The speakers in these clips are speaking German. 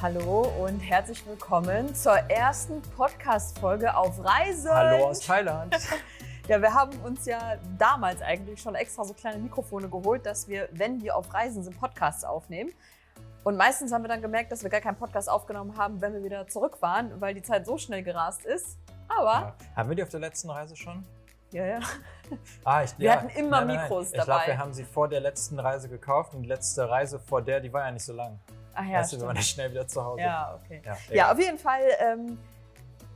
Hallo und herzlich willkommen zur ersten Podcast-Folge auf Reise. Hallo aus Thailand. Ja, wir haben uns ja damals eigentlich schon extra so kleine Mikrofone geholt, dass wir, wenn wir auf Reisen sind, Podcasts aufnehmen. Und meistens haben wir dann gemerkt, dass wir gar keinen Podcast aufgenommen haben, wenn wir wieder zurück waren, weil die Zeit so schnell gerast ist. Aber. Ja. Haben wir die auf der letzten Reise schon? Ja, ja. Ah, ich, Wir ja. hatten immer Nein, nein, Mikros Ich dabei. glaube, wir haben sie vor der letzten Reise gekauft und die letzte Reise vor der, die war ja nicht so lang. Ach ja, weißt du, wir waren ja schnell wieder zu Hause. Ja, okay. Ja, Ja, auf jeden Fall ähm,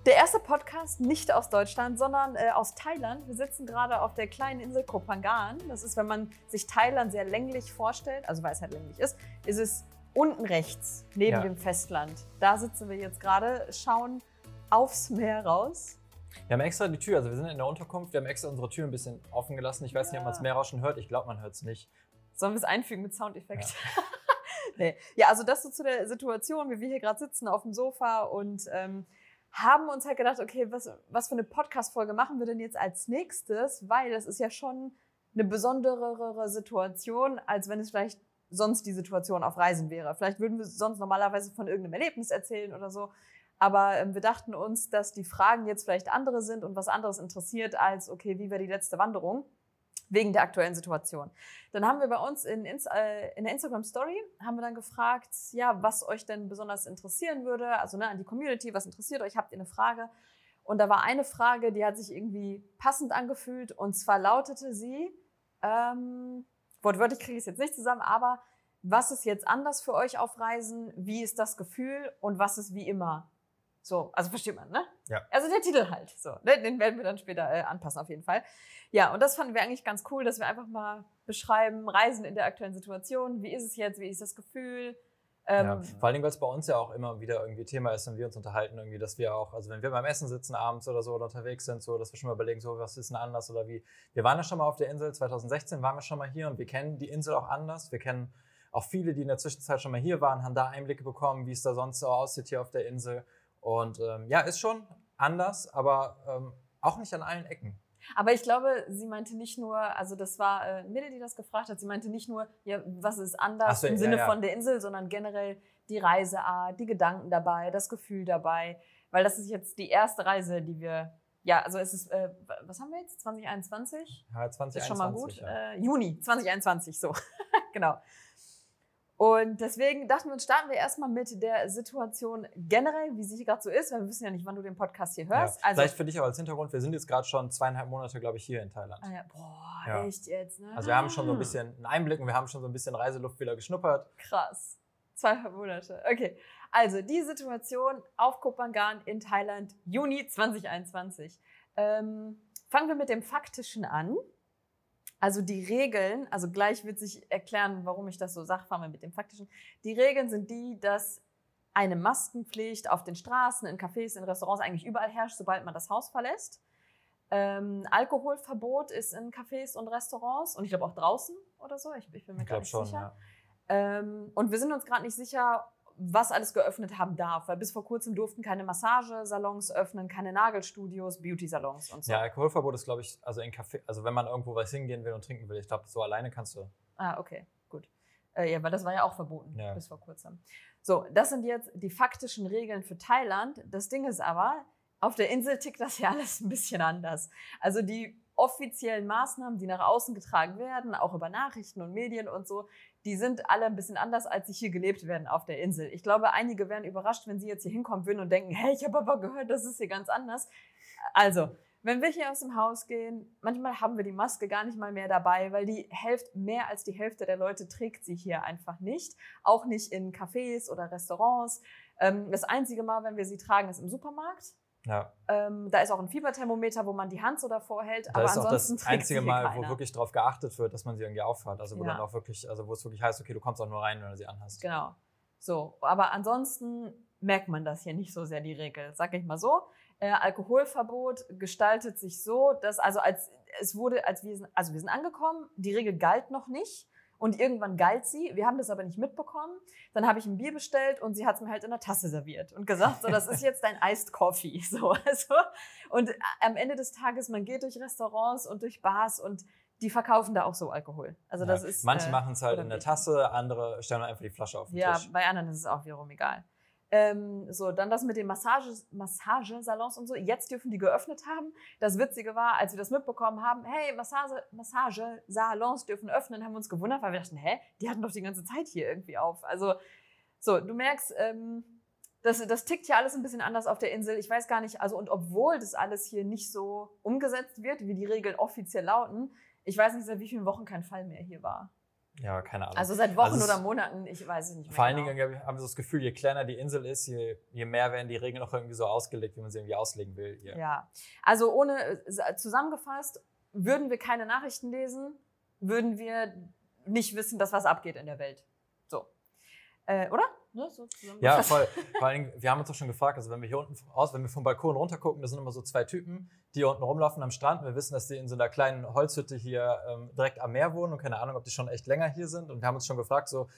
der erste Podcast nicht aus Deutschland, sondern äh, aus Thailand. Wir sitzen gerade auf der kleinen Insel Koh Phangan. Das ist, wenn man sich Thailand sehr länglich vorstellt, also weil es halt länglich ist, ist es unten rechts neben Ja. dem Festland. Da sitzen wir jetzt gerade, schauen aufs Meer raus. Wir haben extra die Tür, also wir sind in der Unterkunft, wir haben extra unsere Tür ein bisschen offen gelassen. Ich weiß nicht, ob man das Meerrauschen hört. Ich glaube, man hört es nicht. Sollen wir es einfügen mit Soundeffekt? nee. Ja, also das so zu der Situation, wie wir hier gerade sitzen auf dem Sofa und ähm, haben uns halt gedacht, okay, was, was für eine Podcast-Folge machen wir denn jetzt als nächstes? Weil das ist ja schon eine besonderere Situation, als wenn es vielleicht sonst die Situation auf Reisen wäre. Vielleicht würden wir sonst normalerweise von irgendeinem Erlebnis erzählen oder so. Aber ähm, wir dachten uns, dass die Fragen jetzt vielleicht andere sind und was anderes interessiert als, okay, wie war die letzte Wanderung? Wegen der aktuellen Situation. Dann haben wir bei uns in, äh, in der Instagram Story haben wir dann gefragt, ja, was euch denn besonders interessieren würde, also ne, an die Community, was interessiert euch, habt ihr eine Frage? Und da war eine Frage, die hat sich irgendwie passend angefühlt und zwar lautete sie, ähm, wortwörtlich kriege ich es jetzt nicht zusammen, aber was ist jetzt anders für euch auf Reisen? Wie ist das Gefühl und was ist wie immer? So, also versteht man, ne? Ja. Also der Titel halt. So, ne? Den werden wir dann später äh, anpassen auf jeden Fall. Ja, und das fanden wir eigentlich ganz cool, dass wir einfach mal beschreiben, Reisen in der aktuellen Situation. Wie ist es jetzt? Wie ist das Gefühl? Ähm, ja. Vor allen Dingen, weil es bei uns ja auch immer wieder irgendwie Thema ist und wir uns unterhalten, irgendwie, dass wir auch, also wenn wir beim Essen sitzen abends oder so oder unterwegs sind, so, dass wir schon mal überlegen, so, was ist denn anders oder wie. Wir waren ja schon mal auf der Insel, 2016 waren wir schon mal hier und wir kennen die Insel auch anders. Wir kennen auch viele, die in der Zwischenzeit schon mal hier waren, haben da Einblicke bekommen, wie es da sonst so aussieht hier auf der Insel. Und ähm, ja, ist schon anders, aber ähm, auch nicht an allen Ecken. Aber ich glaube, sie meinte nicht nur, also das war äh, Mille, die das gefragt hat, sie meinte nicht nur, ja, was ist anders so, im ja, Sinne ja. von der Insel, sondern generell die Reiseart, die Gedanken dabei, das Gefühl dabei. Weil das ist jetzt die erste Reise, die wir, ja, also es ist, äh, was haben wir jetzt? 2021? Ja, 2021. ist schon mal gut. Ja. Äh, Juni 2021, so. genau. Und deswegen dachten wir uns, starten wir erstmal mit der Situation generell, wie sie hier gerade so ist, weil wir wissen ja nicht, wann du den Podcast hier hörst. Ja. Also, Vielleicht für dich auch als Hintergrund, wir sind jetzt gerade schon zweieinhalb Monate, glaube ich, hier in Thailand. ah ja, boah, Ja. echt jetzt, ne? Also wir haben schon so ein bisschen einen Einblick und wir haben schon so ein bisschen Reiseluft wieder geschnuppert. Krass. Zweieinhalb Monate. Okay. Also die Situation auf Koh Phangan in Thailand, Juni 2021. Ähm, fangen wir mit dem Faktischen an. Also die Regeln, also gleich wird sich erklären, warum ich das so wir mit dem Faktischen. Die Regeln sind die, dass eine Maskenpflicht auf den Straßen, in Cafés, in Restaurants eigentlich überall herrscht, sobald man das Haus verlässt. Ähm, Alkoholverbot ist in Cafés und Restaurants und ich glaube auch draußen oder so. Ich, ich bin mir Ich gar glaube nicht schon, sicher. ja. Ähm, und wir sind uns gerade nicht sicher, was alles geöffnet haben darf, weil bis vor kurzem durften keine Massagesalons öffnen, keine Nagelstudios, Beauty-Salons und so. Ja, Alkoholverbot ist, glaube ich, also in Café, also wenn man irgendwo was hingehen will und trinken will, ich glaube, so alleine kannst du. Ah, okay, gut. Äh, ja, weil das war ja auch verboten Ja. bis vor kurzem. So, das sind jetzt die faktischen Regeln für Thailand. Das Ding ist aber, auf der Insel tickt das ja alles ein bisschen anders. Also die offiziellen Maßnahmen, die nach außen getragen werden, auch über Nachrichten und Medien und so, die sind alle ein bisschen anders, als sie hier gelebt werden auf der Insel. Ich glaube, einige wären überrascht, wenn sie jetzt hier hinkommen würden und denken, hey, ich habe aber gehört, das ist hier ganz anders. Also, wenn wir hier aus dem Haus gehen, manchmal haben wir die Maske gar nicht mal mehr dabei, weil die Hälfte, mehr als die Hälfte der Leute trägt sie hier einfach nicht. Auch nicht in Cafés oder Restaurants. Ähm, das einzige Mal, wenn wir sie tragen, ist im Supermarkt. Ja, Ähm, da ist auch ein Fieberthermometer, wo man die Hand so davor hält. da aber ist auch das einzige Mal, keiner. wo wirklich darauf geachtet wird, dass man sie irgendwie aufhat. Also wo Ja. dann auch wirklich, also wo es wirklich heißt, okay, du kommst auch nur rein, wenn du sie anhast. Genau. So, aber ansonsten merkt man das hier nicht so sehr, die Regel. Sag ich mal so. Äh, Alkoholverbot gestaltet sich so, dass also als es wurde, als wir sind, also wir sind angekommen, die Regel galt noch nicht. Und irgendwann galt sie. Wir haben das aber nicht mitbekommen. Dann habe ich ein Bier bestellt und sie hat es mir halt in der Tasse serviert und gesagt, so, das ist jetzt dein Iced Coffee. So, also, und am Ende des Tages, man geht durch Restaurants und durch Bars und die verkaufen da auch so Alkohol. Also das Ja. ist. Manche äh, machen es halt in der? Tasse, andere stellen einfach die Flasche auf den Ja, Tisch. bei anderen ist es auch wiederum egal. Ähm, so, dann das mit den Massage, Massagesalons und so. Jetzt dürfen die geöffnet haben. Das Witzige war, als wir das mitbekommen haben, hey, Massage, Massagesalons dürfen öffnen, haben wir uns gewundert, weil wir dachten, hä, die hatten doch die ganze Zeit hier irgendwie auf. Also, so, du merkst, ähm, das, das tickt hier alles ein bisschen anders auf der Insel. Ich weiß gar nicht, also und obwohl das alles hier nicht so umgesetzt wird, wie die Regeln offiziell lauten, ich weiß nicht, seit wie vielen Wochen kein Fall mehr hier war. Ja, keine Ahnung. Also seit Wochen also oder Monaten, ich weiß es nicht mehr. Vor allen genau. Dingen haben wir so das Gefühl, je kleiner die Insel ist, je, je mehr werden die Regeln auch irgendwie so ausgelegt, wie man sie irgendwie auslegen will. Hier. Ja, also ohne äh, zusammengefasst, würden wir keine Nachrichten lesen, würden wir nicht wissen, dass was abgeht in der Welt. So. Äh, oder? Ne, so ja, voll. Vor allem, wir haben uns doch schon gefragt, also wenn wir hier unten aus, wenn wir vom Balkon runter gucken, da sind immer so zwei Typen, die unten rumlaufen am Strand. Wir wissen, dass die in so einer kleinen Holzhütte hier ähm, direkt am Meer wohnen und keine Ahnung, ob die schon echt länger hier sind. Und wir haben uns schon gefragt, so,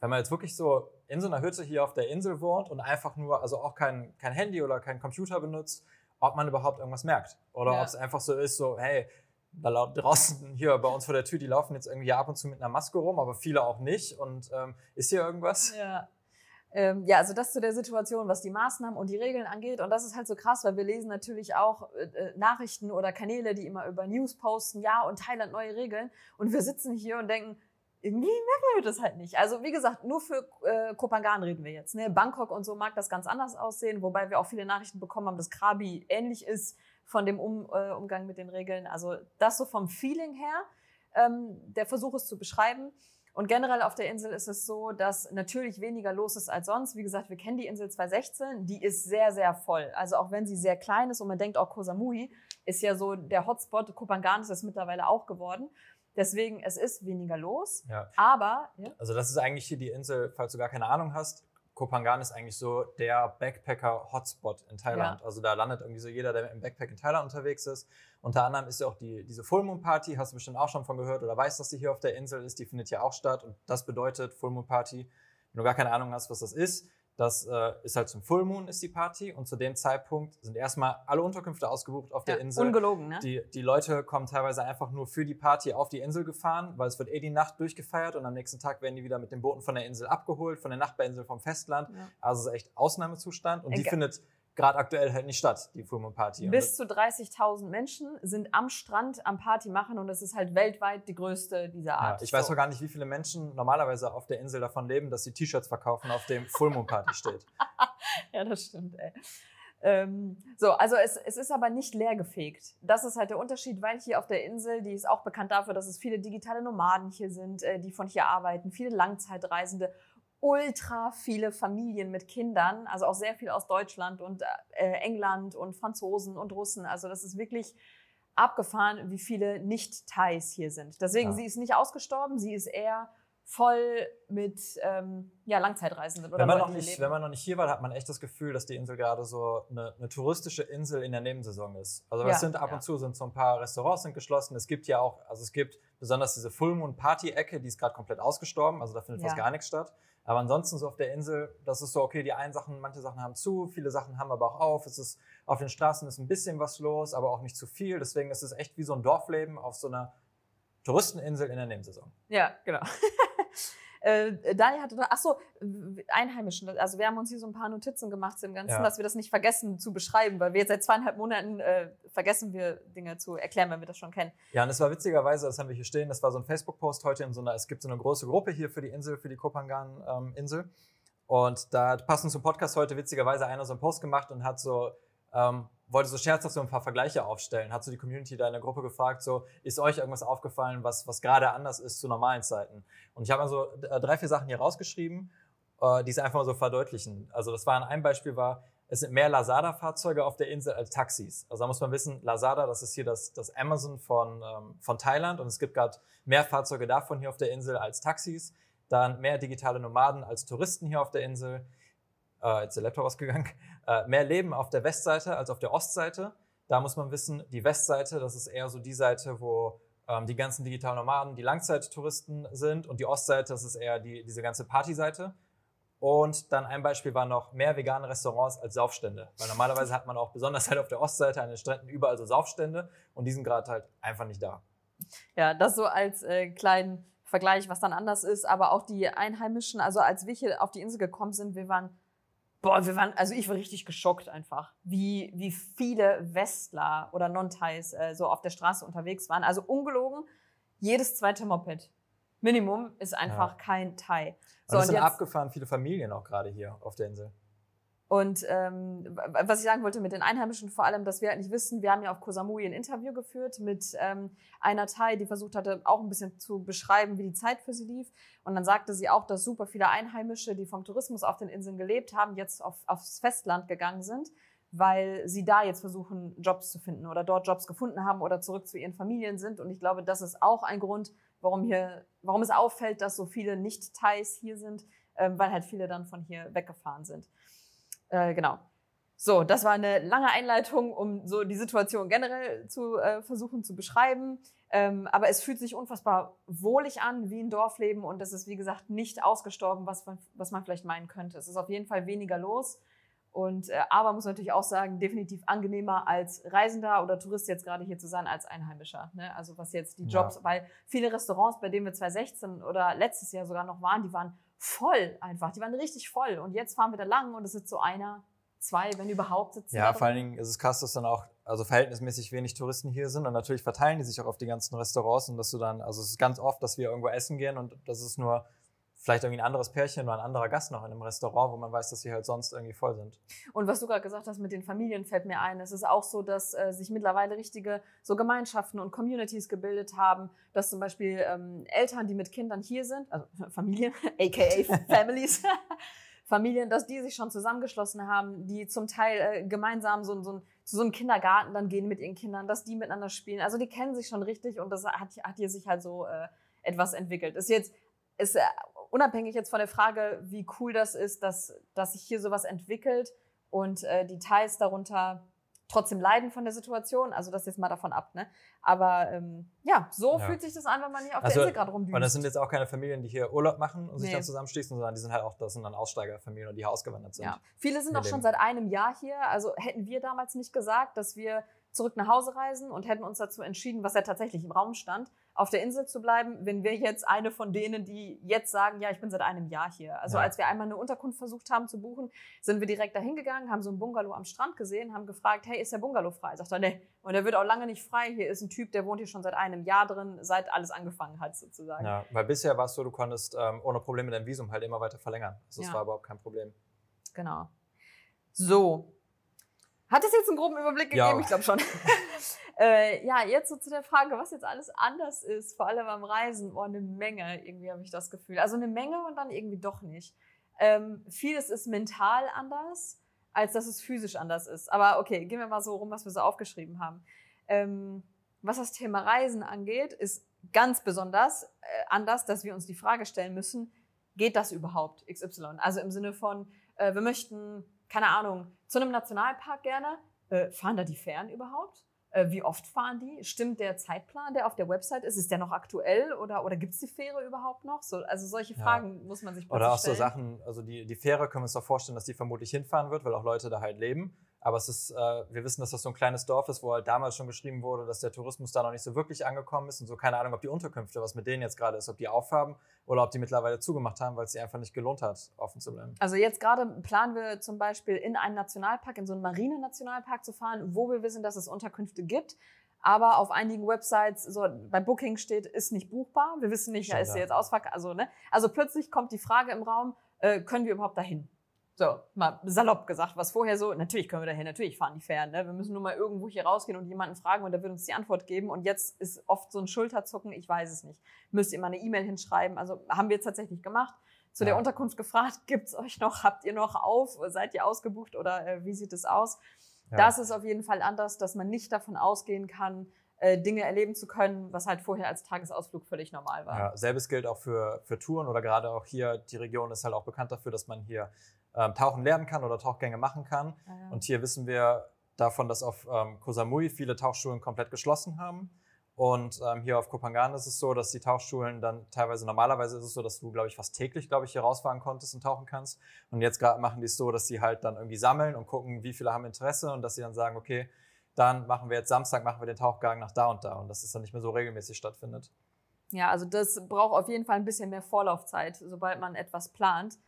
wenn man jetzt wirklich so in so einer Hütte hier auf der Insel wohnt und einfach nur, also auch kein, kein Handy oder kein Computer benutzt, ob man überhaupt irgendwas merkt. Oder ja. ob es einfach so ist, so, hey, da draußen hier bei uns vor der Tür, die laufen jetzt irgendwie ab und zu mit einer Maske rum, aber viele auch nicht. Und ähm, ist hier irgendwas? Ja. Ähm, ja, also das zu der Situation, was die Maßnahmen und die Regeln angeht. Und das ist halt so krass, weil wir lesen natürlich auch äh, äh, Nachrichten oder Kanäle, die immer über News posten, ja, und Thailand neue Regeln. Und wir sitzen hier und denken, irgendwie merken wir das halt nicht. Also wie gesagt, nur für äh, Kopangan reden wir jetzt. Ne? Bangkok und so mag das ganz anders aussehen, wobei wir auch viele Nachrichten bekommen haben, dass Krabi ähnlich ist von dem um, äh, Umgang mit den Regeln. Also das so vom Feeling her, ähm, der Versuch es zu beschreiben. Und generell auf der Insel ist es so, dass natürlich weniger los ist als sonst. Wie gesagt, wir kennen die Insel 216, die ist sehr, sehr voll. Also auch wenn sie sehr klein ist und man denkt auch Koh Samui ist ja so der Hotspot, Kopangan ist es mittlerweile auch geworden. Deswegen, es ist weniger los. Ja. Aber. Ja. Also, das ist eigentlich hier die Insel, falls du gar keine Ahnung hast. Kopangan ist eigentlich so der Backpacker-Hotspot in Thailand. Ja. Also da landet irgendwie so jeder, der im Backpack in Thailand unterwegs ist. Unter anderem ist ja auch die, diese Full Moon Party, hast du bestimmt auch schon von gehört oder weißt, dass die hier auf der Insel ist. Die findet ja auch statt und das bedeutet Full Moon Party. Wenn du gar keine Ahnung hast, was das ist, das äh, ist halt zum Full Moon ist die Party und zu dem Zeitpunkt sind erstmal alle Unterkünfte ausgebucht auf der ja, Insel. Ungelogen, ne? Die, die Leute kommen teilweise einfach nur für die Party auf die Insel gefahren, weil es wird eh die Nacht durchgefeiert und am nächsten Tag werden die wieder mit den Booten von der Insel abgeholt, von der Nachbarinsel vom Festland. Ja. Also es ist echt Ausnahmezustand und Egal. die findet gerade aktuell halt nicht statt, die Full Moon Party. Bis zu 30.000 Menschen sind am Strand am Party machen und es ist halt weltweit die größte dieser Art. Ja, ich weiß so. gar nicht, wie viele Menschen normalerweise auf der Insel davon leben, dass sie T-Shirts verkaufen, auf dem Full Moon Party steht. ja, das stimmt, ey. Ähm, so, also es, es ist aber nicht leer gefegt. Das ist halt der Unterschied, weil hier auf der Insel, die ist auch bekannt dafür, dass es viele digitale Nomaden hier sind, äh, die von hier arbeiten, viele Langzeitreisende ultra viele Familien mit Kindern, also auch sehr viel aus Deutschland und äh, England und Franzosen und Russen. Also das ist wirklich abgefahren, wie viele Nicht-Thais hier sind. Deswegen, ja. sie ist nicht ausgestorben, sie ist eher voll mit ähm, ja, Langzeitreisenden. Oder wenn, man noch nicht, wenn man noch nicht hier war, hat man echt das Gefühl, dass die Insel gerade so eine, eine touristische Insel in der Nebensaison ist. Also ja, es sind ab ja. und zu sind so ein paar Restaurants sind geschlossen. Es gibt ja auch, also es gibt besonders diese Full Moon Party Ecke, die ist gerade komplett ausgestorben. Also da findet fast gar nichts statt. Aber ansonsten so auf der Insel, das ist so, okay, die einen Sachen, manche Sachen haben zu, viele Sachen haben aber auch auf. Es ist, auf den Straßen ist ein bisschen was los, aber auch nicht zu viel. Deswegen ist es echt wie so ein Dorfleben auf so einer Touristeninsel in der Nebensaison. Ja, genau. Äh, Daniel hatte, ach so, Einheimischen. Also wir haben uns hier so ein paar Notizen gemacht zum Ganzen, ja. dass wir das nicht vergessen zu beschreiben, weil wir jetzt seit zweieinhalb Monaten äh, vergessen wir Dinge zu erklären, wenn wir das schon kennen. Ja, und es war witzigerweise, das haben wir hier stehen, das war so ein Facebook-Post heute in so einer, es gibt so eine große Gruppe hier für die Insel, für die Kopangan-Insel. Ähm, und da hat passend zum Podcast heute witzigerweise einer so einen Post gemacht und hat so ähm, wollte so scherzhaft so ein paar Vergleiche aufstellen. Hat so die Community da in der Gruppe gefragt, so, ist euch irgendwas aufgefallen, was, was gerade anders ist zu normalen Zeiten? Und ich habe mal so äh, drei, vier Sachen hier rausgeschrieben, äh, die es einfach mal so verdeutlichen. Also das war ein Beispiel war, es sind mehr Lazada-Fahrzeuge auf der Insel als Taxis. Also da muss man wissen, Lazada, das ist hier das, das Amazon von, ähm, von Thailand und es gibt gerade mehr Fahrzeuge davon hier auf der Insel als Taxis. Dann mehr digitale Nomaden als Touristen hier auf der Insel äh, jetzt der Laptop ausgegangen, mehr Leben auf der Westseite als auf der Ostseite. Da muss man wissen, die Westseite, das ist eher so die Seite, wo ähm, die ganzen digitalen Nomaden, die Langzeittouristen sind und die Ostseite, das ist eher die, diese ganze Partyseite. Und dann ein Beispiel war noch mehr vegane Restaurants als Saufstände. Weil normalerweise hat man auch besonders halt auf der Ostseite an den Stränden überall so Saufstände und die sind gerade halt einfach nicht da. Ja, das so als äh, kleinen Vergleich, was dann anders ist. Aber auch die Einheimischen, also als wir hier auf die Insel gekommen sind, wir waren boah, wir waren, also ich war richtig geschockt einfach, wie, wie viele Westler oder Non-Thais äh, so auf der Straße unterwegs waren. Also ungelogen, jedes zweite Moped. Minimum ist einfach ja. kein Thai. So, und es sind jetzt, abgefahren viele Familien auch gerade hier auf der Insel. Und ähm, was ich sagen wollte mit den Einheimischen vor allem, dass wir halt nicht wissen, wir haben ja auf Koh Samui ein Interview geführt mit ähm, einer Thai, die versucht hatte, auch ein bisschen zu beschreiben, wie die Zeit für sie lief. Und dann sagte sie auch, dass super viele Einheimische, die vom Tourismus auf den Inseln gelebt haben, jetzt auf, aufs Festland gegangen sind, weil sie da jetzt versuchen, Jobs zu finden oder dort Jobs gefunden haben oder zurück zu ihren Familien sind. Und ich glaube, das ist auch ein Grund, warum, hier, warum es auffällt, dass so viele Nicht-Thais hier sind, ähm, weil halt viele dann von hier weggefahren sind. Äh, genau. So, das war eine lange Einleitung, um so die Situation generell zu äh, versuchen zu beschreiben. Ähm, aber es fühlt sich unfassbar wohlig an, wie ein Dorfleben und es ist, wie gesagt, nicht ausgestorben, was man, was man vielleicht meinen könnte. Es ist auf jeden Fall weniger los. Und äh, aber muss natürlich auch sagen, definitiv angenehmer als Reisender oder Tourist jetzt gerade hier zu sein als Einheimischer. Ne? Also was jetzt die Jobs, ja. weil viele Restaurants, bei denen wir 2016 oder letztes Jahr sogar noch waren, die waren voll einfach. Die waren richtig voll. Und jetzt fahren wir da lang und es sitzt so einer, zwei, wenn überhaupt sitzen. Ja, vor allen Dingen ist es krass, dass dann auch also verhältnismäßig wenig Touristen hier sind und natürlich verteilen die sich auch auf die ganzen Restaurants und dass du dann, also es ist ganz oft, dass wir irgendwo essen gehen und das ist nur vielleicht irgendwie ein anderes Pärchen oder ein anderer Gast noch in einem Restaurant, wo man weiß, dass sie halt sonst irgendwie voll sind. Und was du gerade gesagt hast mit den Familien fällt mir ein. Es ist auch so, dass äh, sich mittlerweile richtige so Gemeinschaften und Communities gebildet haben, dass zum Beispiel ähm, Eltern, die mit Kindern hier sind, also Familien, aka Families, Familien, dass die sich schon zusammengeschlossen haben, die zum Teil äh, gemeinsam so, so, zu so einem Kindergarten dann gehen mit ihren Kindern, dass die miteinander spielen. Also die kennen sich schon richtig und das hat, hat hier sich halt so äh, etwas entwickelt. Ist jetzt ist äh, unabhängig jetzt von der Frage, wie cool das ist, dass, dass sich hier sowas entwickelt und äh, Details darunter trotzdem leiden von der Situation. Also das jetzt mal davon ab. Ne? Aber ähm, ja, so ja. fühlt sich das an, wenn man hier auf also, der Insel gerade rumdüst. Und das sind jetzt auch keine Familien, die hier Urlaub machen und nee. sich dann zusammenschließen, sondern die sind halt auch, das sind dann Aussteigerfamilien, die hier ausgewandert sind. Ja. Viele sind auch schon seit einem Jahr hier. Also hätten wir damals nicht gesagt, dass wir zurück nach Hause reisen und hätten uns dazu entschieden, was ja tatsächlich im Raum stand, auf der Insel zu bleiben, wenn wir jetzt eine von denen, die jetzt sagen, ja, ich bin seit einem Jahr hier. Also ja. als wir einmal eine Unterkunft versucht haben zu buchen, sind wir direkt dahin gegangen, haben so ein Bungalow am Strand gesehen, haben gefragt, hey, ist der Bungalow frei? Sagt er, nee. Und der wird auch lange nicht frei. Hier ist ein Typ, der wohnt hier schon seit einem Jahr drin, seit alles angefangen hat sozusagen. Ja, weil bisher war es so, du konntest ähm, ohne Probleme dein Visum halt immer weiter verlängern. Also das ja. war überhaupt kein Problem. Genau. So, hat es jetzt einen groben Überblick gegeben? Ja. Ich glaube schon. äh, ja, jetzt so zu der Frage, was jetzt alles anders ist, vor allem am Reisen. Oh, eine Menge, irgendwie habe ich das Gefühl. Also eine Menge und dann irgendwie doch nicht. Ähm, vieles ist mental anders, als dass es physisch anders ist. Aber okay, gehen wir mal so rum, was wir so aufgeschrieben haben. Ähm, was das Thema Reisen angeht, ist ganz besonders äh, anders, dass wir uns die Frage stellen müssen, geht das überhaupt XY? Also im Sinne von, äh, wir möchten keine Ahnung, zu einem Nationalpark gerne. Äh, fahren da die Fähren überhaupt? Äh, wie oft fahren die? Stimmt der Zeitplan, der auf der Website ist? Ist der noch aktuell oder, oder gibt es die Fähre überhaupt noch? So, also solche Fragen ja. muss man sich Oder auch stellen. so Sachen, also die, die Fähre können wir uns doch vorstellen, dass die vermutlich hinfahren wird, weil auch Leute da halt leben. Aber es ist, äh, wir wissen, dass das so ein kleines Dorf ist, wo halt damals schon geschrieben wurde, dass der Tourismus da noch nicht so wirklich angekommen ist und so keine Ahnung, ob die Unterkünfte, was mit denen jetzt gerade ist, ob die aufhaben oder ob die mittlerweile zugemacht haben, weil es sie einfach nicht gelohnt hat, offen zu bleiben. Also jetzt gerade planen wir zum Beispiel in einen Nationalpark, in so einen Marine-Nationalpark zu fahren, wo wir wissen, dass es Unterkünfte gibt. Aber auf einigen Websites, so bei Booking steht, ist nicht buchbar. Wir wissen nicht, ja, ist sie jetzt ausverkauft. Also, ne? also plötzlich kommt die Frage im Raum, äh, können wir überhaupt dahin? So, mal salopp gesagt, was vorher so, natürlich können wir dahin, natürlich fahren die Fähren. Ne? Wir müssen nur mal irgendwo hier rausgehen und jemanden fragen und der wird uns die Antwort geben. Und jetzt ist oft so ein Schulterzucken, ich weiß es nicht. Müsst ihr mal eine E-Mail hinschreiben. Also haben wir jetzt tatsächlich gemacht. Zu ja. der Unterkunft gefragt, gibt's euch noch, habt ihr noch auf, seid ihr ausgebucht oder äh, wie sieht es aus? Ja. Das ist auf jeden Fall anders, dass man nicht davon ausgehen kann, äh, Dinge erleben zu können, was halt vorher als Tagesausflug völlig normal war. Ja, selbes gilt auch für, für Touren oder gerade auch hier, die Region ist halt auch bekannt dafür, dass man hier ähm, Tauchen lernen kann oder Tauchgänge machen kann. Ah, ja. Und hier wissen wir davon, dass auf ähm, Koh Samui viele Tauchschulen komplett geschlossen haben. Und ähm, hier auf Kopangan ist es so, dass die Tauchschulen dann teilweise, normalerweise ist es so, dass du, glaube ich, fast täglich, glaube ich, hier rausfahren konntest und tauchen kannst. Und jetzt gerade machen die es so, dass sie halt dann irgendwie sammeln und gucken, wie viele haben Interesse und dass sie dann sagen, okay, dann machen wir jetzt Samstag, machen wir den Tauchgang nach da und da. Und dass es dann nicht mehr so regelmäßig stattfindet. Ja, also das braucht auf jeden Fall ein bisschen mehr Vorlaufzeit, sobald man etwas plant.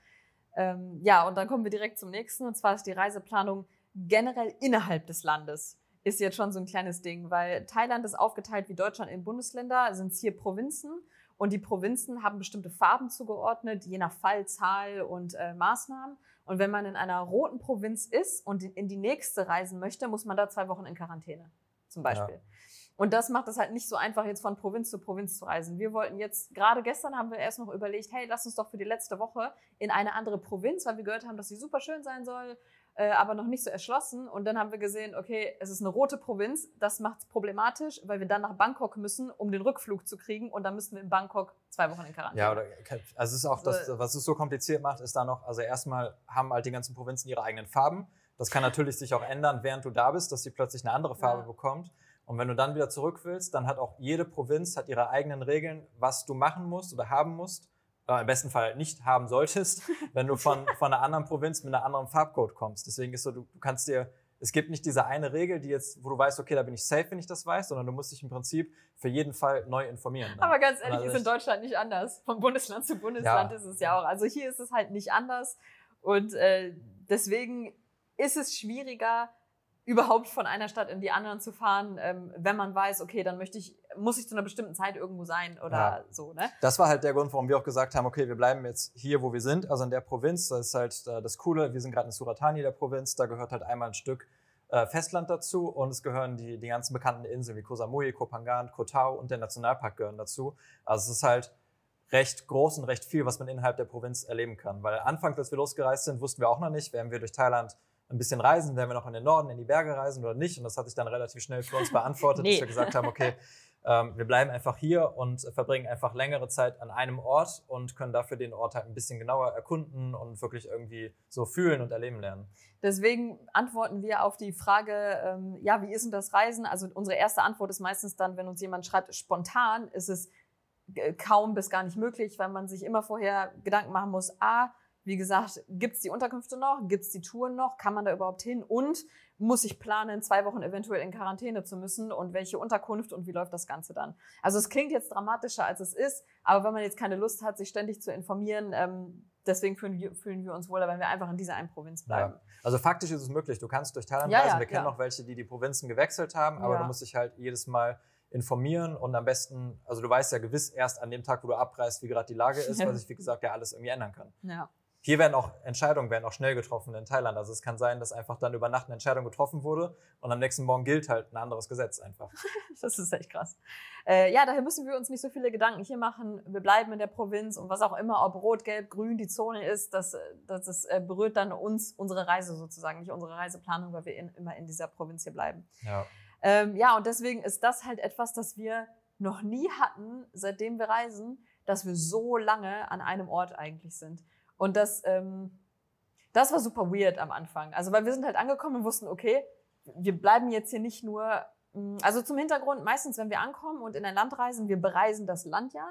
Ähm, ja, und dann kommen wir direkt zum nächsten, und zwar ist die Reiseplanung generell innerhalb des Landes. Ist jetzt schon so ein kleines Ding, weil Thailand ist aufgeteilt wie Deutschland in Bundesländer, sind es hier Provinzen und die Provinzen haben bestimmte Farben zugeordnet, je nach Fallzahl und äh, Maßnahmen. Und wenn man in einer roten Provinz ist und in die nächste reisen möchte, muss man da zwei Wochen in Quarantäne, zum Beispiel. Ja. Und das macht es halt nicht so einfach, jetzt von Provinz zu Provinz zu reisen. Wir wollten jetzt, gerade gestern haben wir erst noch überlegt, hey, lass uns doch für die letzte Woche in eine andere Provinz, weil wir gehört haben, dass sie super schön sein soll, äh, aber noch nicht so erschlossen. Und dann haben wir gesehen, okay, es ist eine rote Provinz, das macht es problematisch, weil wir dann nach Bangkok müssen, um den Rückflug zu kriegen. Und dann müssen wir in Bangkok zwei Wochen in Quarantäne. Ja, oder, also es ist auch das, was es so kompliziert macht, ist da noch, also erstmal haben halt die ganzen Provinzen ihre eigenen Farben. Das kann natürlich sich auch ändern, während du da bist, dass sie plötzlich eine andere Farbe ja. bekommt. Und wenn du dann wieder zurück willst, dann hat auch jede Provinz hat ihre eigenen Regeln, was du machen musst oder haben musst. Äh, Im besten Fall nicht haben solltest, wenn du von, von einer anderen Provinz mit einem anderen Farbcode kommst. Deswegen ist so, du, du kannst dir, es gibt nicht diese eine Regel, die jetzt, wo du weißt, okay, da bin ich safe, wenn ich das weiß, sondern du musst dich im Prinzip für jeden Fall neu informieren. Dann. Aber ganz ehrlich, ist in Deutschland nicht anders. Von Bundesland zu Bundesland ja. ist es ja auch. Also hier ist es halt nicht anders. Und äh, deswegen ist es schwieriger, überhaupt von einer Stadt in die anderen zu fahren, ähm, wenn man weiß, okay, dann möchte ich, muss ich zu einer bestimmten Zeit irgendwo sein oder ja. so. Ne? Das war halt der Grund, warum wir auch gesagt haben, okay, wir bleiben jetzt hier, wo wir sind, also in der Provinz. Das ist halt äh, das Coole. Wir sind gerade in Suratani, der Provinz. Da gehört halt einmal ein Stück äh, Festland dazu und es gehören die, die ganzen bekannten Inseln wie Koh Samui, Koh Phangan, Koh Tao und der Nationalpark gehören dazu. Also es ist halt recht groß und recht viel, was man innerhalb der Provinz erleben kann. Weil anfangs, als wir losgereist sind, wussten wir auch noch nicht, werden wir durch Thailand ein bisschen reisen, werden wir noch in den Norden, in die Berge reisen oder nicht? Und das hat sich dann relativ schnell für uns beantwortet, nee. dass wir gesagt haben, okay, ähm, wir bleiben einfach hier und verbringen einfach längere Zeit an einem Ort und können dafür den Ort halt ein bisschen genauer erkunden und wirklich irgendwie so fühlen und erleben lernen. Deswegen antworten wir auf die Frage, ähm, ja, wie ist denn das Reisen? Also unsere erste Antwort ist meistens dann, wenn uns jemand schreibt, spontan ist es äh, kaum bis gar nicht möglich, weil man sich immer vorher Gedanken machen muss, a, wie gesagt, gibt es die Unterkünfte noch? Gibt es die Touren noch? Kann man da überhaupt hin? Und muss ich planen, zwei Wochen eventuell in Quarantäne zu müssen? Und welche Unterkunft und wie läuft das Ganze dann? Also es klingt jetzt dramatischer, als es ist, aber wenn man jetzt keine Lust hat, sich ständig zu informieren, ähm, deswegen fühlen wir, fühlen wir uns wohler, wenn wir einfach in dieser einen Provinz bleiben. Ja. Also faktisch ist es möglich. Du kannst durch Thailand ja, reisen. wir kennen noch welche, die die Provinzen gewechselt haben, aber du musst dich halt jedes Mal informieren und am besten, also du weißt ja gewiss erst an dem Tag, wo du abreist, wie gerade die Lage ist, weil sich, wie gesagt, ja alles irgendwie ändern kann. Ja. Hier werden auch Entscheidungen werden auch schnell getroffen in Thailand. Also es kann sein, dass einfach dann über Nacht eine Entscheidung getroffen wurde und am nächsten Morgen gilt halt ein anderes Gesetz einfach. das ist echt krass. Äh, ja, daher müssen wir uns nicht so viele Gedanken hier machen. Wir bleiben in der Provinz und was auch immer, ob rot, gelb, grün die Zone ist, das, das, das äh, berührt dann uns, unsere Reise sozusagen, nicht unsere Reiseplanung, weil wir in, immer in dieser Provinz hier bleiben. Ja. Ähm, ja, und deswegen ist das halt etwas, das wir noch nie hatten, seitdem wir reisen, dass wir so lange an einem Ort eigentlich sind. Und das, ähm, das war super weird am Anfang. Also, weil wir sind halt angekommen und wussten, okay, wir bleiben jetzt hier nicht nur, mm, also zum Hintergrund, meistens, wenn wir ankommen und in ein Land reisen, wir bereisen das Land ja.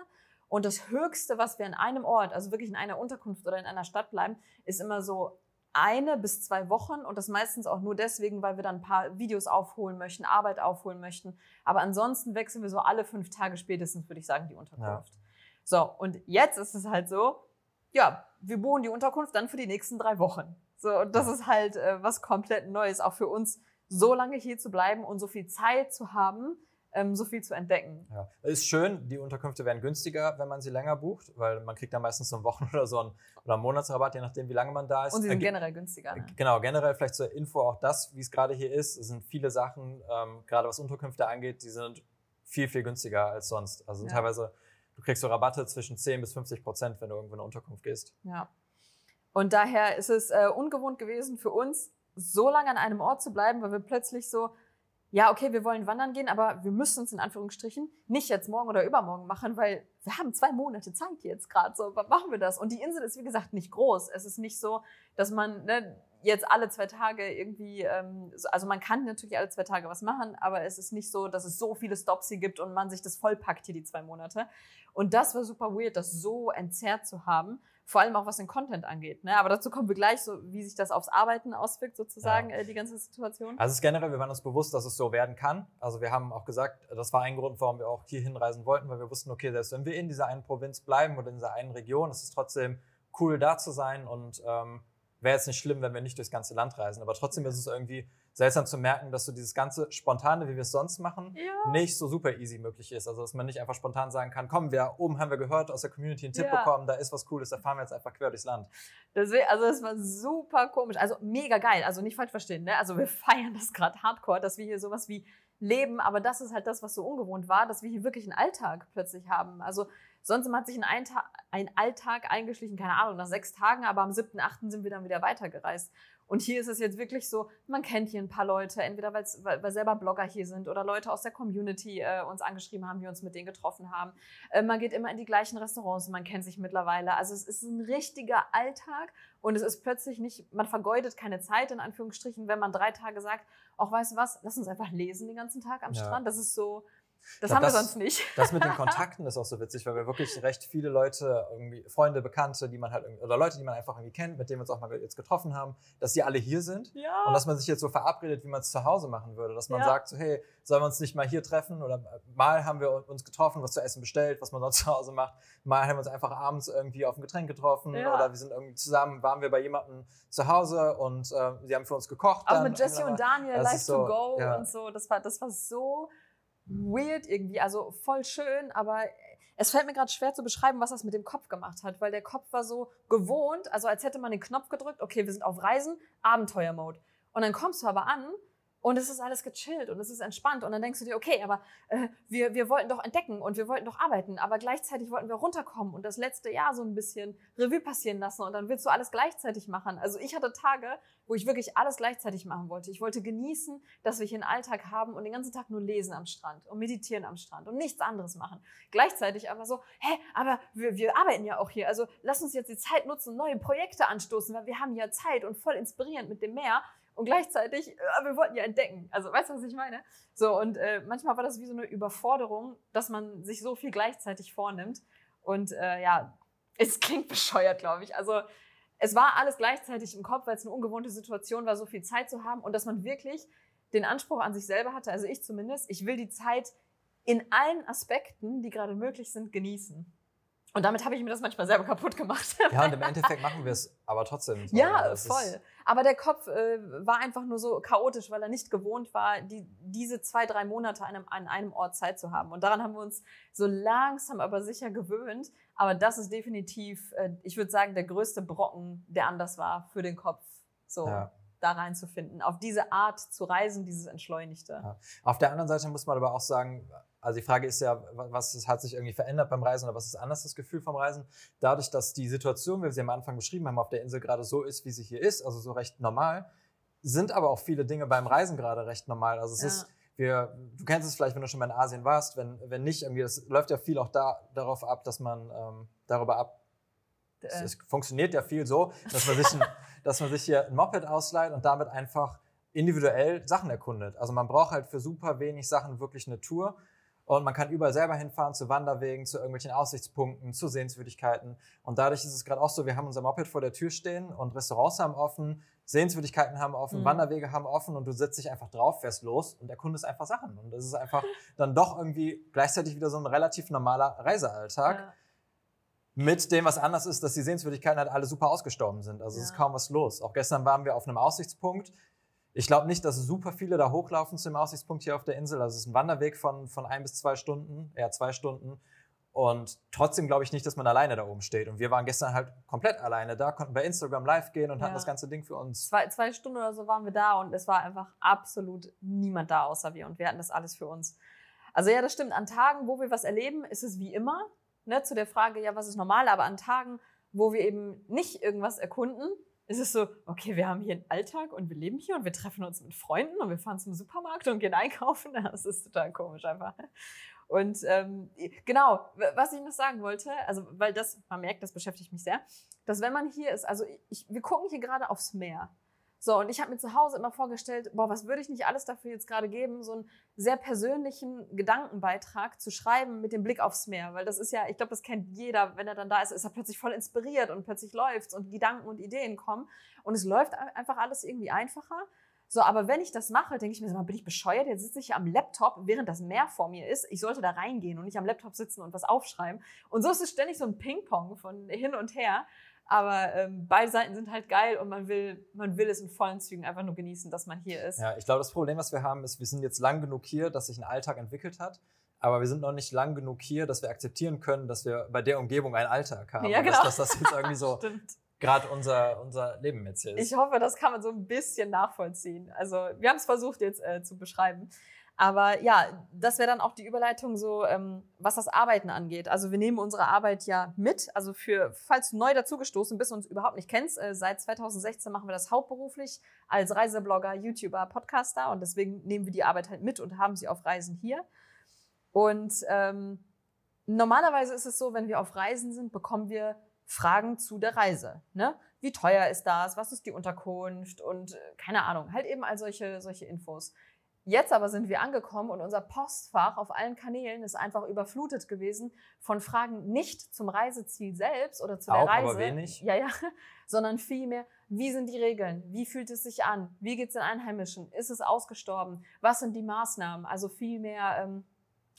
Und das Höchste, was wir in einem Ort, also wirklich in einer Unterkunft oder in einer Stadt bleiben, ist immer so eine bis zwei Wochen und das meistens auch nur deswegen, weil wir dann ein paar Videos aufholen möchten, Arbeit aufholen möchten. Aber ansonsten wechseln wir so alle fünf Tage spätestens, würde ich sagen, die Unterkunft. Ja. So, und jetzt ist es halt so, ja, wir buchen die Unterkunft dann für die nächsten drei Wochen. So, und das ist halt äh, was komplett Neues, auch für uns, so lange hier zu bleiben und so viel Zeit zu haben, ähm, so viel zu entdecken. Ja, ist schön. Die Unterkünfte werden günstiger, wenn man sie länger bucht, weil man kriegt dann meistens so einen Wochen- oder so einen, oder einen Monatsrabatt, je nachdem, wie lange man da ist. Und sie sind äh, generell günstiger. Ne? Genau, generell vielleicht zur Info auch das, wie es gerade hier ist. Es sind viele Sachen, ähm, gerade was Unterkünfte angeht, die sind viel, viel günstiger als sonst. Also ja. teilweise du kriegst so Rabatte zwischen 10 bis 50 Prozent, wenn du irgendwo in eine Unterkunft gehst. Ja. Und daher ist es äh, ungewohnt gewesen für uns, so lange an einem Ort zu bleiben, weil wir plötzlich so, ja, okay, wir wollen wandern gehen, aber wir müssen es in Anführungsstrichen nicht jetzt morgen oder übermorgen machen, weil wir haben zwei Monate Zeit jetzt gerade. So, machen wir das? Und die Insel ist, wie gesagt, nicht groß. Es ist nicht so, dass man, ne, jetzt alle zwei Tage irgendwie, ähm, also man kann natürlich alle zwei Tage was machen, aber es ist nicht so, dass es so viele Stops hier gibt und man sich das vollpackt hier die zwei Monate. Und das war super weird, das so entzerrt zu haben. Vor allem auch was den Content angeht. Ne? Aber dazu kommen wir gleich, so wie sich das aufs Arbeiten auswirkt, sozusagen, ja. äh, die ganze Situation. Also es ist generell, wir waren uns bewusst, dass es so werden kann. Also wir haben auch gesagt, das war ein Grund, warum wir auch hier hinreisen wollten, weil wir wussten, okay, selbst wenn wir in dieser einen Provinz bleiben oder in dieser einen Region, ist es trotzdem cool da zu sein und ähm, wäre jetzt nicht schlimm, wenn wir nicht durchs ganze Land reisen. Aber trotzdem ist es irgendwie seltsam zu merken, dass so dieses ganze Spontane, wie wir es sonst machen, Ja. nicht so super easy möglich ist. Also dass man nicht einfach spontan sagen kann, komm, wir oben haben wir gehört aus der Community einen Tipp Ja. bekommen, da ist was Cooles, da fahren wir jetzt einfach quer durchs Land. Deswegen, also es war super komisch. Also mega geil. Also nicht falsch verstehen, ne? Also wir feiern das gerade hardcore, dass wir hier sowas wie leben, aber das ist halt das, was so ungewohnt war, dass wir hier wirklich einen Alltag plötzlich haben. Also sonst hat sich ein, Einta ein Alltag eingeschlichen, keine Ahnung, nach sechs Tagen, aber am 7.8. sind wir dann wieder weitergereist. Und hier ist es jetzt wirklich so, man kennt hier ein paar Leute, entweder weil's, weil, weil selber Blogger hier sind oder Leute aus der Community äh, uns angeschrieben haben, wir uns mit denen getroffen haben. Äh, man geht immer in die gleichen Restaurants, man kennt sich mittlerweile. Also es ist ein richtiger Alltag und es ist plötzlich nicht, man vergeudet keine Zeit, in Anführungsstrichen, wenn man drei Tage sagt, auch weißt du was, lass uns einfach lesen den ganzen Tag am Ja. Strand. Das ist so, das glaub, haben wir das- sonst nicht. Das mit den Kontakten ist auch so witzig, weil wir wirklich recht viele Leute, irgendwie Freunde, Bekannte, die man halt oder Leute, die man einfach irgendwie kennt, mit denen wir uns auch mal jetzt getroffen haben, dass die alle hier sind. Ja. Und dass man sich jetzt so verabredet, wie man es zu Hause machen würde. Dass man Ja. sagt, so, hey, sollen wir uns nicht mal hier treffen? Oder mal haben wir uns getroffen, was zu essen bestellt, was man sonst zu Hause macht. Mal haben wir uns einfach abends irgendwie auf ein Getränk getroffen. Ja. Oder wir sind irgendwie zusammen, waren wir bei jemandem zu Hause und äh, sie haben für uns gekocht. Auch mit Jesse und Daniel, Das Live ist to so, Go und so. Das war, das war so weird irgendwie. Also voll schön, aber es fällt mir gerade schwer zu beschreiben, was das mit dem Kopf gemacht hat, weil der Kopf war so gewohnt, also als hätte man den Knopf gedrückt, okay, wir sind auf Reisen, Abenteuermode. Und dann kommst du aber an und es ist alles gechillt und es ist entspannt und dann denkst du dir, okay, aber äh, wir, wir wollten doch entdecken und wir wollten doch arbeiten, aber gleichzeitig wollten wir runterkommen und das letzte Jahr so ein bisschen Revue passieren lassen und dann willst du alles gleichzeitig machen. Also ich hatte Tage, wo ich wirklich alles gleichzeitig machen wollte. Ich wollte genießen, dass wir hier einen Alltag haben und den ganzen Tag nur lesen am Strand und meditieren am Strand und nichts anderes machen. Gleichzeitig aber so, hä, aber wir, wir arbeiten ja auch hier, also lass uns jetzt die Zeit nutzen, neue Projekte anstoßen, weil wir haben ja Zeit und voll inspirierend mit dem Meer. Und gleichzeitig, äh, wir wollten ja entdecken. Also, weißt du, was ich meine? So, und äh, manchmal war das wie so eine Überforderung, dass man sich so viel gleichzeitig vornimmt. Und äh, ja, es klingt bescheuert, glaube ich. Also, es war alles gleichzeitig im Kopf, weil es eine ungewohnte Situation war, so viel Zeit zu haben und dass man wirklich den Anspruch an sich selber hatte, also ich zumindest, ich will die Zeit in allen Aspekten, die gerade möglich sind, genießen. Und damit habe ich mir das manchmal selber kaputt gemacht. Ja, und im Endeffekt machen wir es aber trotzdem. so. Ja, ist- voll. Aber der Kopf äh, war einfach nur so chaotisch, weil er nicht gewohnt war, die, diese zwei, drei Monate an einem, an einem Ort Zeit zu haben. Und daran haben wir uns so langsam aber sicher gewöhnt. Aber das ist definitiv, äh, ich würde sagen, der größte Brocken, der anders war für den Kopf, so Ja. da reinzufinden. Auf diese Art zu reisen, dieses Entschleunigte. Ja. Auf der anderen Seite muss man aber auch sagen, also die Frage ist ja, was ist- hat sich irgendwie verändert beim Reisen oder was ist anders das Gefühl vom Reisen? Dadurch, dass die Situation, wie wir sie am Anfang beschrieben haben, auf der Insel gerade so ist, wie sie hier ist, also so recht normal, sind aber auch viele Dinge beim Reisen gerade recht normal. Also es Ja. ist, wir, du kennst es vielleicht, wenn du schon mal in Asien warst, wenn, wenn nicht, irgendwie, das läuft ja viel auch da, darauf ab, dass man ähm, darüber ab, es, Äh, es funktioniert ja viel so, dass man sich, ein, dass man sich hier ein Moped ausleiht und damit einfach individuell Sachen erkundet. Also man braucht halt für super wenig Sachen wirklich eine Tour und man kann überall selber hinfahren, zu Wanderwegen, zu irgendwelchen Aussichtspunkten, zu Sehenswürdigkeiten. Und dadurch ist es gerade auch so, wir haben unser Moped vor der Tür stehen und Restaurants haben offen, Sehenswürdigkeiten haben offen, Mhm. Wanderwege haben offen und du setzt dich einfach drauf, fährst los und erkundest einfach Sachen. Und das ist einfach dann doch irgendwie gleichzeitig wieder so ein relativ normaler Reisealltag ja. mit dem, was anders ist, dass die Sehenswürdigkeiten halt alle super ausgestorben sind. Also es ist Ja. kaum was los. Auch gestern waren wir auf einem Aussichtspunkt. Ich glaube nicht, dass super viele da hochlaufen zu dem Aussichtspunkt hier auf der Insel. Also es ist ein Wanderweg von, von ein bis zwei Stunden, eher zwei Stunden. Und trotzdem glaube ich nicht, dass man alleine da oben steht. Und wir waren gestern halt komplett alleine da, konnten bei Instagram live gehen und hatten Ja. das ganze Ding für uns. Zwei, zwei Stunden oder so waren wir da und es war einfach absolut niemand da außer wir und wir hatten das alles für uns. Also ja, das stimmt. An Tagen, wo wir was erleben, ist es wie immer. Ne, zu der Frage, ja, was ist normal? Aber an Tagen, wo wir eben nicht irgendwas erkunden, ist es so, okay, wir haben hier einen Alltag und wir leben hier und wir treffen uns mit Freunden und wir fahren zum Supermarkt und gehen einkaufen. Das ist total komisch einfach. Und ähm, genau, was ich noch sagen wollte, also weil das, man merkt, das beschäftigt mich sehr, dass wenn man hier ist, also ich, wir gucken hier gerade aufs Meer. So, und ich habe mir zu Hause immer vorgestellt, boah, was würde ich nicht alles dafür jetzt gerade geben, so einen sehr persönlichen Gedankenbeitrag zu schreiben mit dem Blick aufs Meer. Weil das ist ja, ich glaube, das kennt jeder, wenn er dann da ist, ist er plötzlich voll inspiriert und plötzlich läuft's und Gedanken und Ideen kommen. Und es läuft ein- einfach alles irgendwie einfacher. So, aber wenn ich das mache, denke ich mir, mal, bin ich bescheuert? Jetzt sitze ich hier am Laptop, während das Meer vor mir ist. Ich sollte da reingehen und nicht am Laptop sitzen und was aufschreiben. Und so ist es ständig so ein Ping-Pong von hin und her. Aber ähm, beide Seiten sind halt geil und man will, man will es in vollen Zügen einfach nur genießen, dass man hier ist. Ja, ich glaube, das Problem, was wir haben, ist, wir sind jetzt lang genug hier, dass sich ein Alltag entwickelt hat. Aber wir sind noch nicht lang genug hier, dass wir akzeptieren können, dass wir bei der Umgebung einen Alltag haben. Ja, genau. Dass, dass das jetzt irgendwie so gerade unser, unser Leben jetzt hier ist. Ich hoffe, das kann man so ein bisschen nachvollziehen. Also wir haben es versucht jetzt äh, zu beschreiben. Aber ja, das wäre dann auch die Überleitung so, ähm, was das Arbeiten angeht. Also wir nehmen unsere Arbeit ja mit. Also für, falls du neu dazugestoßen bist und uns überhaupt nicht kennst, äh, seit 2016 machen wir das hauptberuflich als Reiseblogger, YouTuber, Podcaster und deswegen nehmen wir die Arbeit halt mit und haben sie auf Reisen hier. Und ähm, normalerweise ist es so, wenn wir auf Reisen sind, bekommen wir Fragen zu der Reise. Ne? Wie teuer ist das? Was ist die Unterkunft? Und äh, keine Ahnung, halt eben all solche, solche Infos. Jetzt aber sind wir angekommen und unser Postfach auf allen Kanälen ist einfach überflutet gewesen von Fragen nicht zum Reiseziel selbst oder zu der Auch, Reise. aber wenig. Ja, ja, sondern vielmehr, wie sind die Regeln? Wie fühlt es sich an? Wie geht es den Einheimischen? Ist es ausgestorben? Was sind die Maßnahmen? Also vielmehr ähm,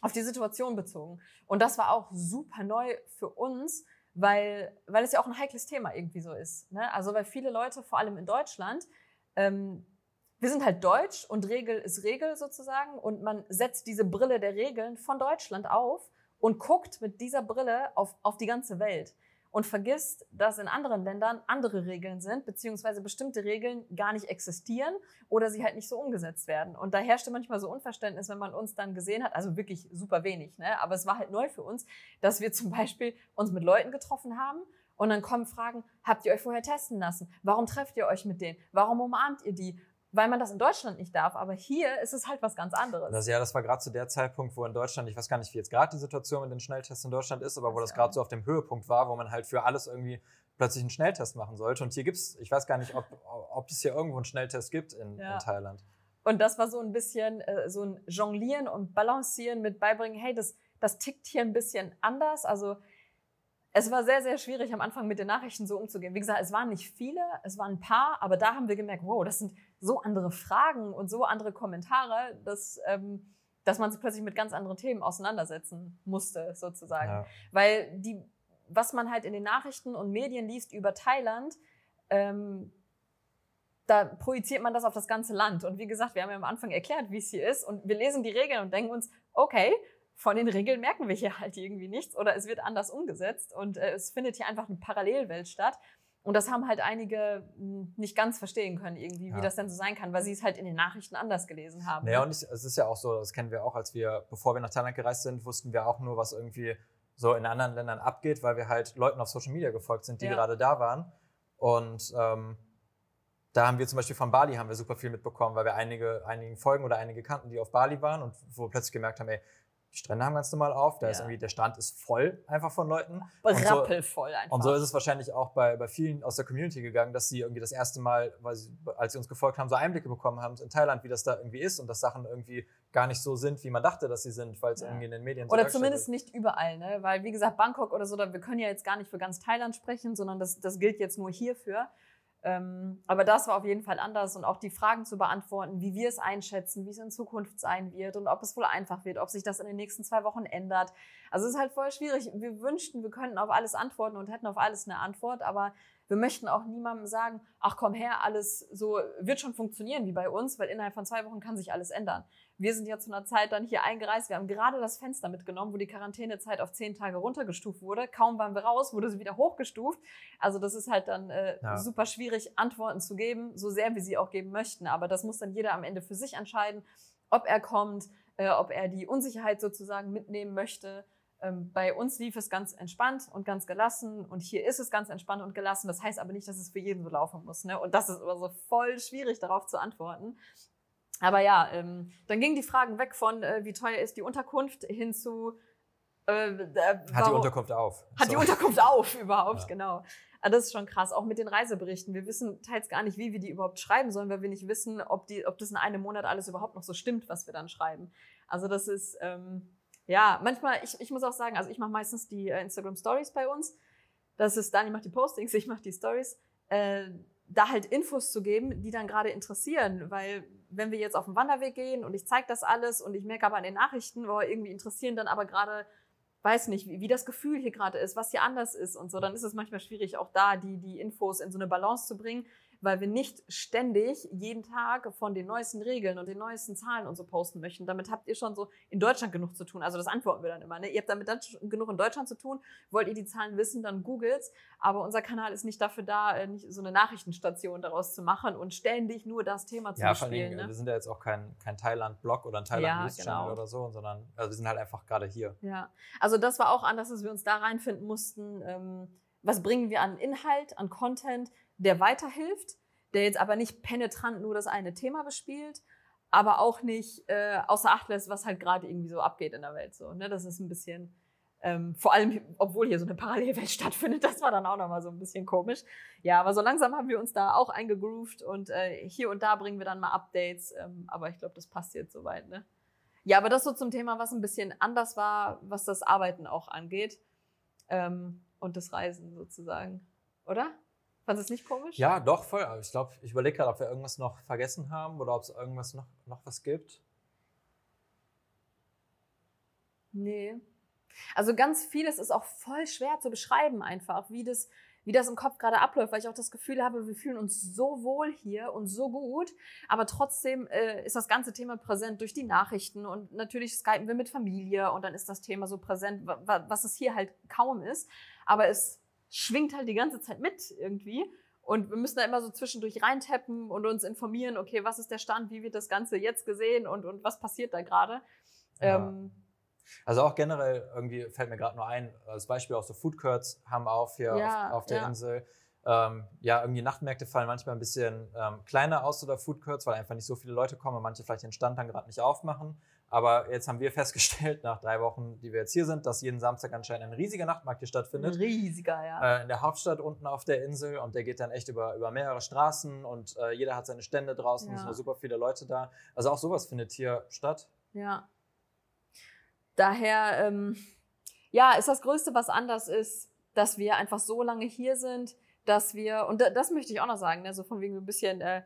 auf die Situation bezogen. Und das war auch super neu für uns, weil, weil es ja auch ein heikles Thema irgendwie so ist. Ne? Also weil viele Leute, vor allem in Deutschland, ähm, wir sind halt deutsch und Regel ist Regel sozusagen und man setzt diese Brille der Regeln von Deutschland auf und guckt mit dieser Brille auf, auf die ganze Welt und vergisst, dass in anderen Ländern andere Regeln sind, beziehungsweise bestimmte Regeln gar nicht existieren oder sie halt nicht so umgesetzt werden. Und da herrschte manchmal so Unverständnis, wenn man uns dann gesehen hat, also wirklich super wenig, ne? aber es war halt neu für uns, dass wir zum Beispiel uns mit Leuten getroffen haben und dann kommen Fragen, habt ihr euch vorher testen lassen? Warum trefft ihr euch mit denen? Warum umarmt ihr die? Weil man das in Deutschland nicht darf. Aber hier ist es halt was ganz anderes. Das, ja, das war gerade zu der Zeitpunkt, wo in Deutschland, ich weiß gar nicht, wie jetzt gerade die Situation mit den Schnelltests in Deutschland ist, aber wo das, das gerade so auf dem Höhepunkt war, wo man halt für alles irgendwie plötzlich einen Schnelltest machen sollte. Und hier gibt es, ich weiß gar nicht, ob, ob es hier irgendwo einen Schnelltest gibt in, ja. in Thailand. Und das war so ein bisschen äh, so ein Jonglieren und Balancieren mit beibringen, hey, das, das tickt hier ein bisschen anders. Also es war sehr, sehr schwierig am Anfang mit den Nachrichten so umzugehen. Wie gesagt, es waren nicht viele, es waren ein paar, aber da haben wir gemerkt, wow, das sind so andere Fragen und so andere Kommentare, dass, ähm, dass man sich plötzlich mit ganz anderen Themen auseinandersetzen musste, sozusagen. Ja. Weil die, was man halt in den Nachrichten und Medien liest über Thailand, ähm, da projiziert man das auf das ganze Land. Und wie gesagt, wir haben ja am Anfang erklärt, wie es hier ist. Und wir lesen die Regeln und denken uns, okay, von den Regeln merken wir hier halt irgendwie nichts oder es wird anders umgesetzt. Und äh, es findet hier einfach eine Parallelwelt statt. Und das haben halt einige hm, nicht ganz verstehen können, irgendwie, ja. wie das denn so sein kann, weil sie es halt in den Nachrichten anders gelesen haben. Naja, ne? und es ist ja auch so, das kennen wir auch, als wir, bevor wir nach Thailand gereist sind, wussten wir auch nur, was irgendwie so in anderen Ländern abgeht, weil wir halt Leuten auf Social Media gefolgt sind, die ja. gerade da waren. Und ähm, da haben wir zum Beispiel von Bali haben wir super viel mitbekommen, weil wir einige, einigen Folgen oder einige kannten, die auf Bali waren und wo wir plötzlich gemerkt haben, ey, die Strände haben ganz normal auf. Da ja. ist irgendwie, der Strand ist voll einfach von Leuten. Rappelvoll so, einfach. Und so ist es wahrscheinlich auch bei, bei vielen aus der Community gegangen, dass sie irgendwie das erste Mal, weil sie, als sie uns gefolgt haben, so Einblicke bekommen haben in Thailand, wie das da irgendwie ist und dass Sachen irgendwie gar nicht so sind, wie man dachte, dass sie sind, weil es ja. irgendwie in den Medien so Oder zumindest nicht überall, ne? Weil, wie gesagt, Bangkok oder so, da, wir können ja jetzt gar nicht für ganz Thailand sprechen, sondern das, das gilt jetzt nur hierfür. Ähm, aber das war auf jeden Fall anders und auch die Fragen zu beantworten, wie wir es einschätzen, wie es in Zukunft sein wird und ob es wohl einfach wird, ob sich das in den nächsten zwei Wochen ändert. Also es ist halt voll schwierig. Wir wünschten, wir könnten auf alles antworten und hätten auf alles eine Antwort, aber wir möchten auch niemandem sagen, ach komm her, alles so wird schon funktionieren wie bei uns, weil innerhalb von zwei Wochen kann sich alles ändern. Wir sind ja zu einer Zeit dann hier eingereist. Wir haben gerade das Fenster mitgenommen, wo die Quarantänezeit auf zehn Tage runtergestuft wurde. Kaum waren wir raus, wurde sie wieder hochgestuft. Also das ist halt dann äh, ja. super schwierig, Antworten zu geben, so sehr wir sie auch geben möchten. Aber das muss dann jeder am Ende für sich entscheiden, ob er kommt, äh, ob er die Unsicherheit sozusagen mitnehmen möchte bei uns lief es ganz entspannt und ganz gelassen und hier ist es ganz entspannt und gelassen. Das heißt aber nicht, dass es für jeden so laufen muss. Ne? Und das ist aber so voll schwierig, darauf zu antworten. Aber ja, ähm, dann gingen die Fragen weg von, äh, wie teuer ist die Unterkunft, hin zu. Äh, äh, hat die Unterkunft auf? Hat so. die Unterkunft auf überhaupt, ja. genau. Aber ah, das ist schon krass, auch mit den Reiseberichten. Wir wissen teils gar nicht, wie wir die überhaupt schreiben sollen, weil wir nicht wissen, ob, die, ob das in einem Monat alles überhaupt noch so stimmt, was wir dann schreiben. Also das ist. Ähm, ja, manchmal, ich, ich muss auch sagen, also ich mache meistens die äh, Instagram Stories bei uns. Das ist, Dani macht die Postings, ich mache die Stories. Äh, da halt Infos zu geben, die dann gerade interessieren. Weil wenn wir jetzt auf den Wanderweg gehen und ich zeige das alles und ich merke aber an den Nachrichten, wo irgendwie interessieren dann aber gerade weiß nicht, wie, wie das Gefühl hier gerade ist, was hier anders ist und so, dann ist es manchmal schwierig, auch da die, die Infos in so eine Balance zu bringen weil wir nicht ständig jeden Tag von den neuesten Regeln und den neuesten Zahlen und so posten möchten. Damit habt ihr schon so in Deutschland genug zu tun. Also das antworten wir dann immer. Ne? Ihr habt damit dann genug in Deutschland zu tun. Wollt ihr die Zahlen wissen, dann googelt's. Aber unser Kanal ist nicht dafür da, äh, nicht so eine Nachrichtenstation daraus zu machen und ständig nur das Thema zu ja, bespielen. Ja, ne? wir sind ja jetzt auch kein, kein Thailand-Blog oder ein Thailand-News-Channel ja, genau. oder so, sondern also wir sind halt einfach gerade hier. Ja, also das war auch anders, dass wir uns da reinfinden mussten. Ähm, was bringen wir an Inhalt, an Content, der weiterhilft, der jetzt aber nicht penetrant nur das eine Thema bespielt, aber auch nicht äh, außer Acht lässt, was halt gerade irgendwie so abgeht in der Welt. So, ne? Das ist ein bisschen, ähm, vor allem, obwohl hier so eine Parallelwelt stattfindet, das war dann auch nochmal so ein bisschen komisch. Ja, aber so langsam haben wir uns da auch eingegroovt und äh, hier und da bringen wir dann mal Updates, ähm, aber ich glaube, das passt jetzt soweit, ne? Ja, aber das so zum Thema, was ein bisschen anders war, was das Arbeiten auch angeht ähm, und das Reisen sozusagen, oder? Fandest du es nicht komisch? Ja, doch, voll. Ich glaube, ich überlege gerade, ob wir irgendwas noch vergessen haben oder ob es irgendwas noch, noch was gibt. Nee. Also ganz vieles ist auch voll schwer zu beschreiben einfach, wie das, wie das im Kopf gerade abläuft, weil ich auch das Gefühl habe, wir fühlen uns so wohl hier und so gut, aber trotzdem äh, ist das ganze Thema präsent durch die Nachrichten und natürlich skypen wir mit Familie und dann ist das Thema so präsent, was es hier halt kaum ist, aber es schwingt halt die ganze Zeit mit irgendwie. Und wir müssen da immer so zwischendurch reintappen und uns informieren, okay, was ist der Stand, wie wird das Ganze jetzt gesehen und, und was passiert da gerade. Ja. Ähm, also auch generell irgendwie fällt mir gerade nur ein, als Beispiel auch so Food Courts haben auf hier ja, auf, auf, der ja. Insel. Ähm, ja, irgendwie Nachtmärkte fallen manchmal ein bisschen ähm, kleiner aus oder Food Courts, weil einfach nicht so viele Leute kommen und manche vielleicht den Stand dann gerade nicht aufmachen. Aber jetzt haben wir festgestellt, nach drei Wochen, die wir jetzt hier sind, dass jeden Samstag anscheinend ein riesiger Nachtmarkt hier stattfindet. riesiger, ja. Äh, in der Hauptstadt unten auf der Insel und der geht dann echt über, über mehrere Straßen und äh, jeder hat seine Stände draußen, ja. es sind super viele Leute da. Also auch sowas findet hier statt. Ja. Daher, ähm, ja, ist das Größte, was anders ist, dass wir einfach so lange hier sind, dass wir, und das möchte ich auch noch sagen, ne, so von wegen ein bisschen äh,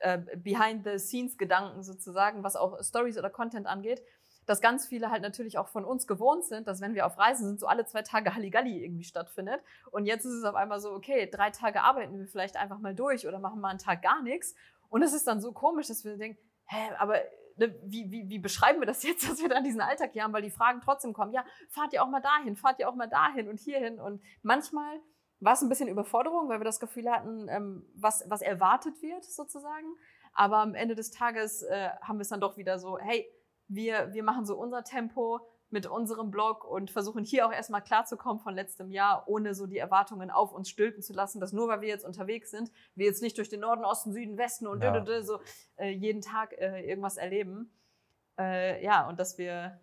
äh, Behind-the-Scenes-Gedanken sozusagen, was auch Stories oder Content angeht, dass ganz viele halt natürlich auch von uns gewohnt sind, dass wenn wir auf Reisen sind, so alle zwei Tage Halligalli irgendwie stattfindet. Und jetzt ist es auf einmal so, okay, drei Tage arbeiten wir vielleicht einfach mal durch oder machen mal einen Tag gar nichts. Und es ist dann so komisch, dass wir denken, hä, aber ne, wie, wie, wie beschreiben wir das jetzt, dass wir dann diesen Alltag hier haben, weil die Fragen trotzdem kommen, ja, fahrt ihr auch mal dahin, fahrt ihr auch mal dahin und hierhin. Und manchmal war es ein bisschen Überforderung, weil wir das Gefühl hatten, ähm, was, was erwartet wird sozusagen. Aber am Ende des Tages äh, haben wir es dann doch wieder so, hey, wir, wir machen so unser Tempo mit unserem Blog und versuchen hier auch erstmal klarzukommen von letztem Jahr, ohne so die Erwartungen auf uns stülpen zu lassen, dass nur weil wir jetzt unterwegs sind, wir jetzt nicht durch den Norden, Osten, Süden, Westen und ja. so äh, jeden Tag äh, irgendwas erleben. Äh, ja, und dass wir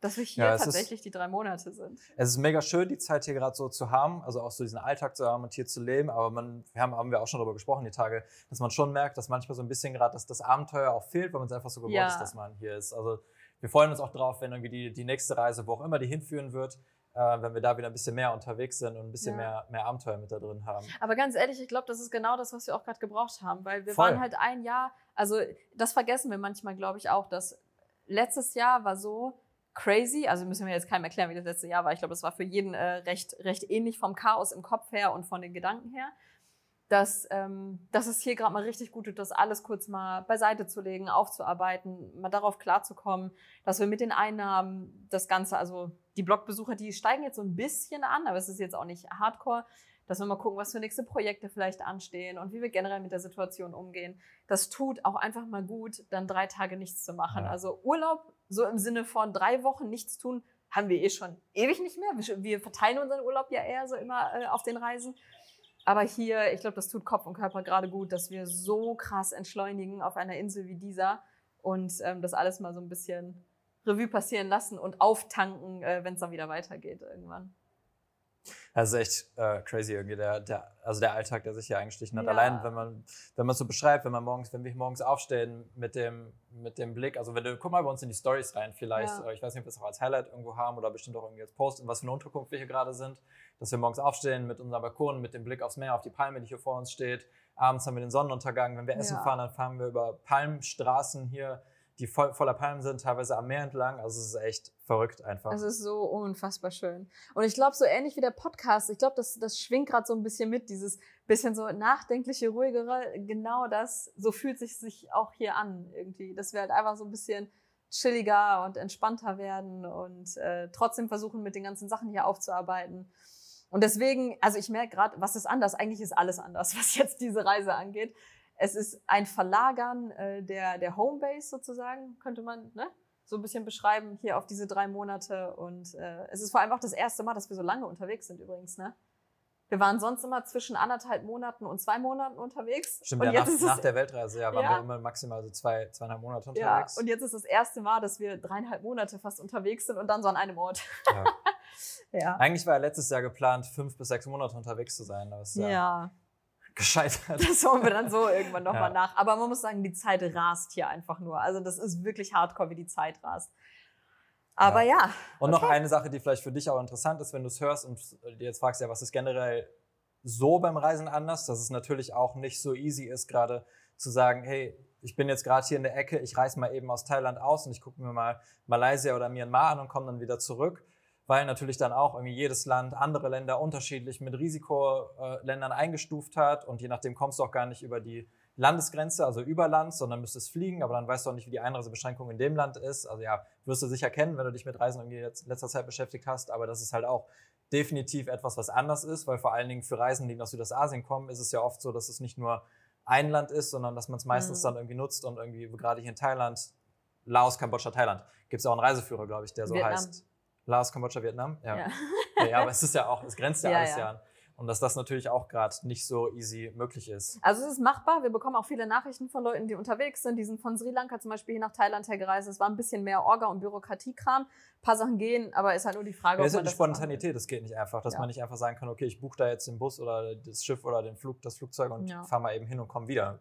dass wir hier ja, tatsächlich ist, die drei Monate sind. Es ist mega schön, die Zeit hier gerade so zu haben, also auch so diesen Alltag zu haben und hier zu leben. Aber man, wir haben, haben wir auch schon darüber gesprochen, die Tage, dass man schon merkt, dass manchmal so ein bisschen gerade dass das Abenteuer auch fehlt, weil man es einfach so gewohnt ja. ist, dass man hier ist. Also wir freuen uns auch drauf, wenn irgendwie die, die nächste Reise, wo auch immer die hinführen wird, äh, wenn wir da wieder ein bisschen mehr unterwegs sind und ein bisschen ja. mehr, mehr Abenteuer mit da drin haben. Aber ganz ehrlich, ich glaube, das ist genau das, was wir auch gerade gebraucht haben, weil wir Voll. waren halt ein Jahr, also das vergessen wir manchmal, glaube ich, auch, dass letztes Jahr war so, crazy. Also müssen wir jetzt keinem erklären, wie das letzte Jahr war. Ich glaube, es war für jeden äh, recht, recht ähnlich vom Chaos im Kopf her und von den Gedanken her. Dass, ähm, dass es hier gerade mal richtig gut tut, das alles kurz mal beiseite zu legen, aufzuarbeiten, mal darauf klarzukommen, dass wir mit den Einnahmen das Ganze, also die Blogbesucher, die steigen jetzt so ein bisschen an, aber es ist jetzt auch nicht hardcore, dass wir mal gucken, was für nächste Projekte vielleicht anstehen und wie wir generell mit der Situation umgehen. Das tut auch einfach mal gut, dann drei Tage nichts zu machen. Ja. Also Urlaub so im Sinne von drei Wochen nichts tun, haben wir eh schon ewig nicht mehr. Wir verteilen unseren Urlaub ja eher so immer äh, auf den Reisen. Aber hier, ich glaube, das tut Kopf und Körper gerade gut, dass wir so krass entschleunigen auf einer Insel wie dieser und ähm, das alles mal so ein bisschen Revue passieren lassen und auftanken, äh, wenn es dann wieder weitergeht irgendwann. Das ist echt äh, crazy irgendwie, der, der, also der Alltag, der sich hier eingestichen hat. Ja. Allein, wenn man, wenn man so beschreibt, wenn man morgens, wenn wir morgens aufstehen mit dem, mit dem Blick, also wenn du, guck mal bei uns in die Stories rein, vielleicht, ja. ich weiß nicht, ob wir es auch als Highlight irgendwo haben oder bestimmt auch irgendwie als Post, in was für eine Unterkunft wir hier gerade sind, dass wir morgens aufstehen mit unserem Balkon, mit dem Blick aufs Meer, auf die Palme, die hier vor uns steht. Abends haben wir den Sonnenuntergang. Wenn wir essen ja. fahren, dann fahren wir über Palmstraßen hier die voll, voller Palmen sind, teilweise am Meer entlang. Also es ist echt verrückt einfach. Es ist so unfassbar schön. Und ich glaube, so ähnlich wie der Podcast, ich glaube, das, das schwingt gerade so ein bisschen mit, dieses bisschen so nachdenkliche, ruhigere, genau das, so fühlt sich sich auch hier an irgendwie. Dass wir halt einfach so ein bisschen chilliger und entspannter werden und äh, trotzdem versuchen, mit den ganzen Sachen hier aufzuarbeiten. Und deswegen, also ich merke gerade, was ist anders? Eigentlich ist alles anders, was jetzt diese Reise angeht. Es ist ein Verlagern äh, der, der Homebase sozusagen, könnte man ne? so ein bisschen beschreiben, hier auf diese drei Monate. Und äh, es ist vor allem auch das erste Mal, dass wir so lange unterwegs sind übrigens. Ne? Wir waren sonst immer zwischen anderthalb Monaten und zwei Monaten unterwegs. Stimmt, und ja, jetzt nach, nach der Weltreise ja, waren Ja. wir immer maximal so zwei, zweieinhalb Monate ja, unterwegs. und jetzt ist das erste Mal, dass wir dreieinhalb Monate fast unterwegs sind und dann so an einem Ort. Ja. Ja. Eigentlich war ja letztes Jahr geplant, fünf bis sechs Monate unterwegs zu sein, ja, ja. Gescheitert. Das holen wir dann so irgendwann nochmal Ja. mal nach. Aber man muss sagen, die Zeit rast hier einfach nur. Also das ist wirklich hardcore, wie die Zeit rast. Aber ja, Und noch eine Sache, die vielleicht für dich auch interessant ist, wenn du es hörst und dir jetzt fragst, ja, was ist generell so beim Reisen anders, dass es natürlich auch nicht so easy ist, gerade zu sagen, hey, ich bin jetzt gerade hier in der Ecke, ich reise mal eben aus Thailand aus und ich gucke mir mal Malaysia oder Myanmar an und komme dann wieder zurück, weil natürlich dann auch irgendwie jedes Land andere Länder unterschiedlich mit Risikoländern eingestuft hat und je nachdem kommst du auch gar nicht über die Landesgrenze, also über Land, sondern müsstest fliegen, aber dann weißt du auch nicht, wie die Einreisebeschränkung in dem Land ist. Also ja, wirst du sicher kennen, wenn du dich mit Reisen irgendwie in letzter Zeit beschäftigt hast, aber das ist halt auch definitiv etwas, was anders ist, weil vor allen Dingen für Reisen, die nach Südostasien kommen, ist es ja oft so, dass es nicht nur ein Land ist, sondern dass man es meistens Mhm. dann irgendwie nutzt und irgendwie, gerade hier in Thailand, Laos, Kambodscha, Thailand, gibt es auch einen Reiseführer, glaube ich, der so Vietnam. heißt. Laos, Kambodscha, Vietnam? ja. Ja, ja, aber es ist ja auch, es grenzt ja, Ja, alles ja. ja an. Und dass das natürlich auch gerade nicht so easy möglich ist. Also es ist machbar. Wir bekommen auch viele Nachrichten von Leuten, die unterwegs sind. Die sind von Sri Lanka zum Beispiel hier nach Thailand hergereist. Es war ein bisschen mehr Orga- und Bürokratiekram. Ein paar Sachen gehen, aber ist halt nur die Frage, Ja, ist ob halt man die das macht. Spontanität, das geht nicht einfach, dass Ja. man nicht einfach sagen kann, okay, ich buche da jetzt den Bus oder das Schiff oder den Flug, das Flugzeug und Ja. fahre mal eben hin und komme wieder.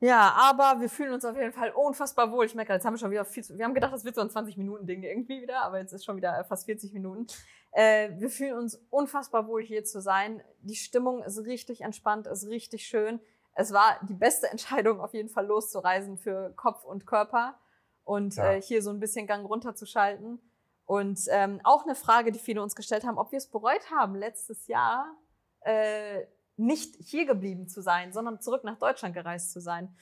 Ja, aber wir fühlen uns auf jeden Fall unfassbar wohl. Ich merke, jetzt haben wir schon wieder viel zu, Wir haben gedacht, das wird so ein 20-Minuten-Ding irgendwie wieder, aber jetzt ist schon wieder äh, fast 40 Minuten. Äh, wir fühlen uns unfassbar wohl, hier zu sein. Die Stimmung ist richtig entspannt, ist richtig schön. Es war die beste Entscheidung, auf jeden Fall loszureisen für Kopf und Körper und Ja. äh, hier so ein bisschen Gang runterzuschalten. Und ähm, auch eine Frage, die viele uns gestellt haben, ob wir es bereut haben, letztes Jahr äh, nicht hier geblieben zu sein, sondern zurück nach Deutschland gereist zu sein.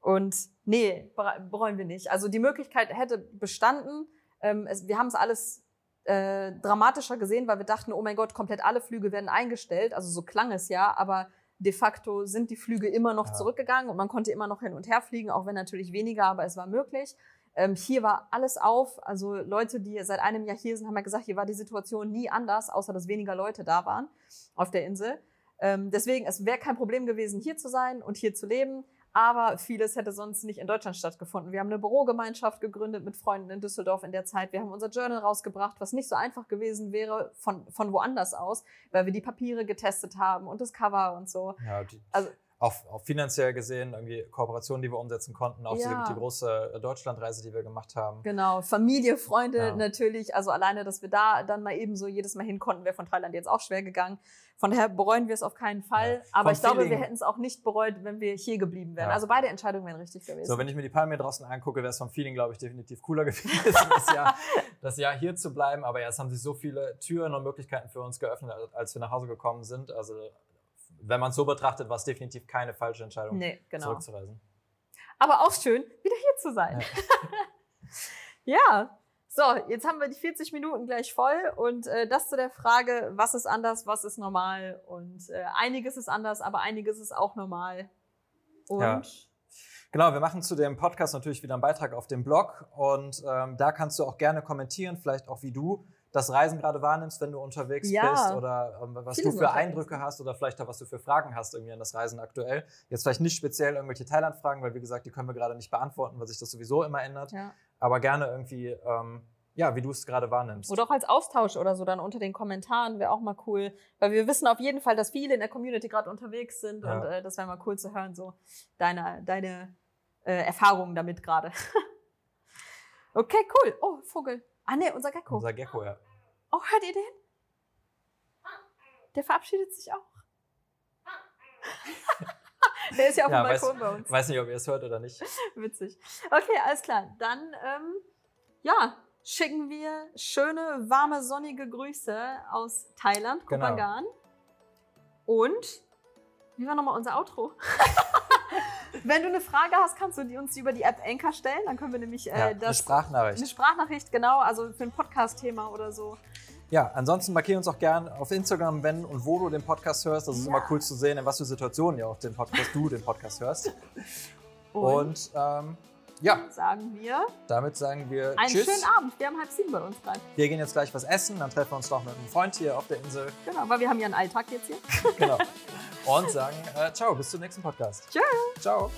Und nee, bere- bereuen wir nicht. Also die Möglichkeit hätte bestanden. Ähm, es, wir haben es alles äh, dramatischer gesehen, weil wir dachten, oh mein Gott, komplett alle Flüge werden eingestellt. Also so klang es ja, aber de facto sind die Flüge immer noch Ja. zurückgegangen und man konnte immer noch hin und her fliegen, auch wenn natürlich weniger, aber es war möglich. Ähm, hier war alles auf. Also Leute, die seit einem Jahr hier sind, haben ja gesagt, hier war die Situation nie anders, außer dass weniger Leute da waren auf der Insel. Ähm, deswegen, es wäre kein Problem gewesen, hier zu sein und hier zu leben. Aber vieles hätte sonst nicht in Deutschland stattgefunden. Wir haben eine Bürogemeinschaft gegründet mit Freunden in Düsseldorf in der Zeit. Wir haben unser Journal rausgebracht, was nicht so einfach gewesen wäre von, von woanders aus, weil wir die Papiere getestet haben und das Cover und so. Ja, die, Also- auch, auch finanziell gesehen, irgendwie Kooperationen, die wir umsetzen konnten, auch Ja. die, die große äh, Deutschlandreise, die wir gemacht haben. Genau, Familie, Freunde Ja. natürlich. Also alleine, dass wir da dann mal eben so jedes Mal hin konnten, wäre von Thailand jetzt auch schwer gegangen. Von daher bereuen wir es auf keinen Fall. Ja. Aber Vom ich glaube, wir Feeling- hätten es auch nicht bereut, wenn wir hier geblieben wären. Also beide Entscheidungen wären richtig gewesen. So, wenn ich mir die Palme draußen angucke, wäre es vom Feeling, glaube ich, definitiv cooler gewesen, das Jahr, das Jahr hier zu bleiben. Aber ja, es haben sich so viele Türen und Möglichkeiten für uns geöffnet, als wir nach Hause gekommen sind. Also, wenn man es so betrachtet, war es definitiv keine falsche Entscheidung, nee, genau. zurückzureisen. Aber auch schön, wieder hier zu sein. Ja. So, jetzt haben wir die 40 Minuten gleich voll und äh, das zu der Frage, was ist anders, was ist normal und äh, einiges ist anders, aber einiges ist auch normal. Und Ja. Genau, wir machen zu dem Podcast natürlich wieder einen Beitrag auf dem Blog und ähm, da kannst du auch gerne kommentieren, vielleicht auch wie du das Reisen gerade wahrnimmst, wenn du unterwegs Ja. bist oder ähm, was du für Eindrücke hast oder vielleicht auch was du für Fragen hast irgendwie an das Reisen aktuell. Jetzt vielleicht nicht speziell irgendwelche Thailand-Fragen, weil wie gesagt, die können wir gerade nicht beantworten, weil sich das sowieso immer ändert, ja. aber gerne irgendwie, ähm, ja, wie du es gerade wahrnimmst. Oder auch als Austausch oder so dann unter den Kommentaren wäre auch mal cool. Weil wir wissen auf jeden Fall, dass viele in der Community gerade unterwegs sind Ja. und äh, das wäre mal cool zu hören, so deine, deine äh, Erfahrungen damit gerade. okay, cool. Oh, Vogel. Ah ne, unser Gecko. Unser Gecko, ja. Oh, hört ihr den? Der verabschiedet sich auch. Der ist ja auf Ja, dem weiß- Balkon bei uns. Weiß nicht, ob ihr es hört oder nicht. Witzig. Okay, alles klar. Dann, ähm, ja, schicken wir schöne, warme, sonnige Grüße aus Thailand, Genau. Kopangan. Und, wie war nochmal unser Outro? Wenn du eine Frage hast, kannst du die uns über die App Anchor stellen. Dann können wir nämlich äh, Ja, eine das. Sprachnachricht. Eine Sprachnachricht, genau, also für ein Podcast-Thema oder so. Ja, ansonsten markier uns auch gern auf Instagram, wenn und wo du den Podcast hörst. Das ist Ja. immer cool zu sehen, in was für Situationen ja auch den Podcast, du den Podcast hörst. Und ähm, ja, sagen wir damit sagen wir einen Tschüss. schönen Abend. Wir haben halb sieben bei uns gerade. Wir gehen jetzt gleich was essen, dann treffen wir uns noch mit einem Freund hier auf der Insel. Genau, weil wir haben ja einen Alltag jetzt hier. Genau. Und sagen äh, ciao, bis zum nächsten Podcast. Tschüss. Ciao.